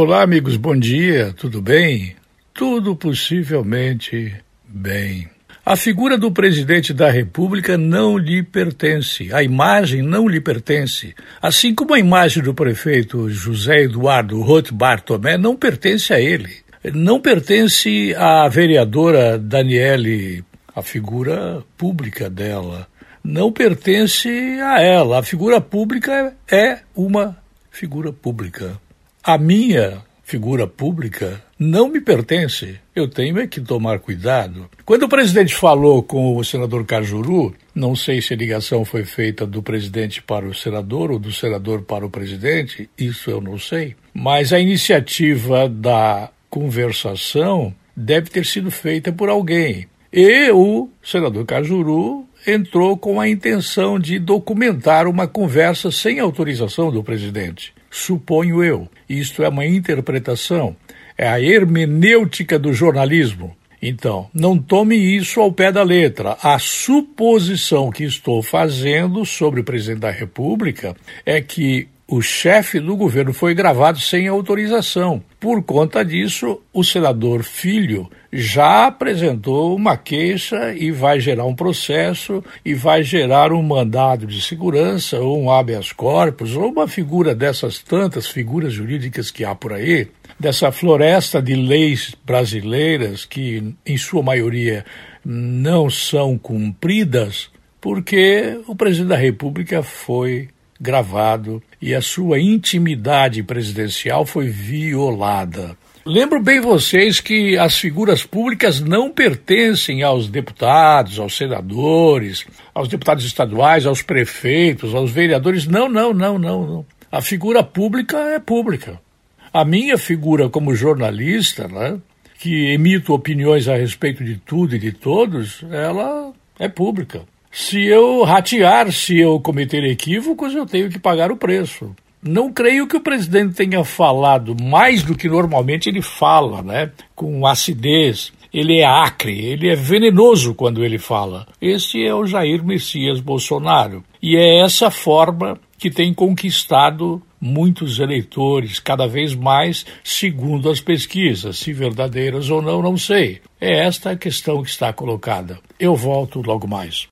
Olá, amigos, bom dia, tudo bem? Tudo possivelmente bem. A figura do presidente da República não lhe pertence, a imagem não lhe pertence, assim como a imagem do prefeito José Eduardo Roth Bartomé não pertence a ele. Não pertence à vereadora Daniele, a figura pública dela. Não pertence a ela. A figura pública é uma figura pública. A minha figura pública não me pertence. Eu tenho é que tomar cuidado. Quando o presidente falou com o senador Cajuru, não sei se a ligação foi feita do presidente para o senador ou do senador para o presidente, isso eu não sei. Mas a iniciativa da conversação deve ter sido feita por alguém. E o senador Cajuru entrou com a intenção de documentar uma conversa sem autorização do presidente suponho eu. Isto é uma interpretação, é a hermenêutica do jornalismo. Então, não tome isso ao pé da letra. A suposição que estou fazendo sobre o presidente da República é que o chefe do governo foi gravado sem autorização. Por conta disso, o senador Filho já apresentou uma queixa e vai gerar um processo e vai gerar um mandado de segurança ou um habeas corpus ou uma figura dessas tantas figuras jurídicas que há por aí, dessa floresta de leis brasileiras que, em sua maioria, não são cumpridas, porque o presidente da República foi gravado e a sua intimidade presidencial foi violada. Lembro bem vocês que as figuras públicas não pertencem aos deputados, aos senadores, aos deputados estaduais, aos prefeitos, aos vereadores. Não, não, não, não, não. A figura pública é pública. A minha figura como jornalista, né, que emito opiniões a respeito de tudo e de todos, ela é pública. Se eu ratear, se eu cometer equívocos, eu tenho que pagar o preço. Não creio que o presidente tenha falado mais do que normalmente ele fala, né? Com acidez. Ele é acre, ele é venenoso quando ele fala. Esse é o Jair Messias Bolsonaro. E é essa forma que tem conquistado muitos eleitores, cada vez mais, segundo as pesquisas. Se verdadeiras ou não, não sei. É esta a questão que está colocada. Eu volto logo mais.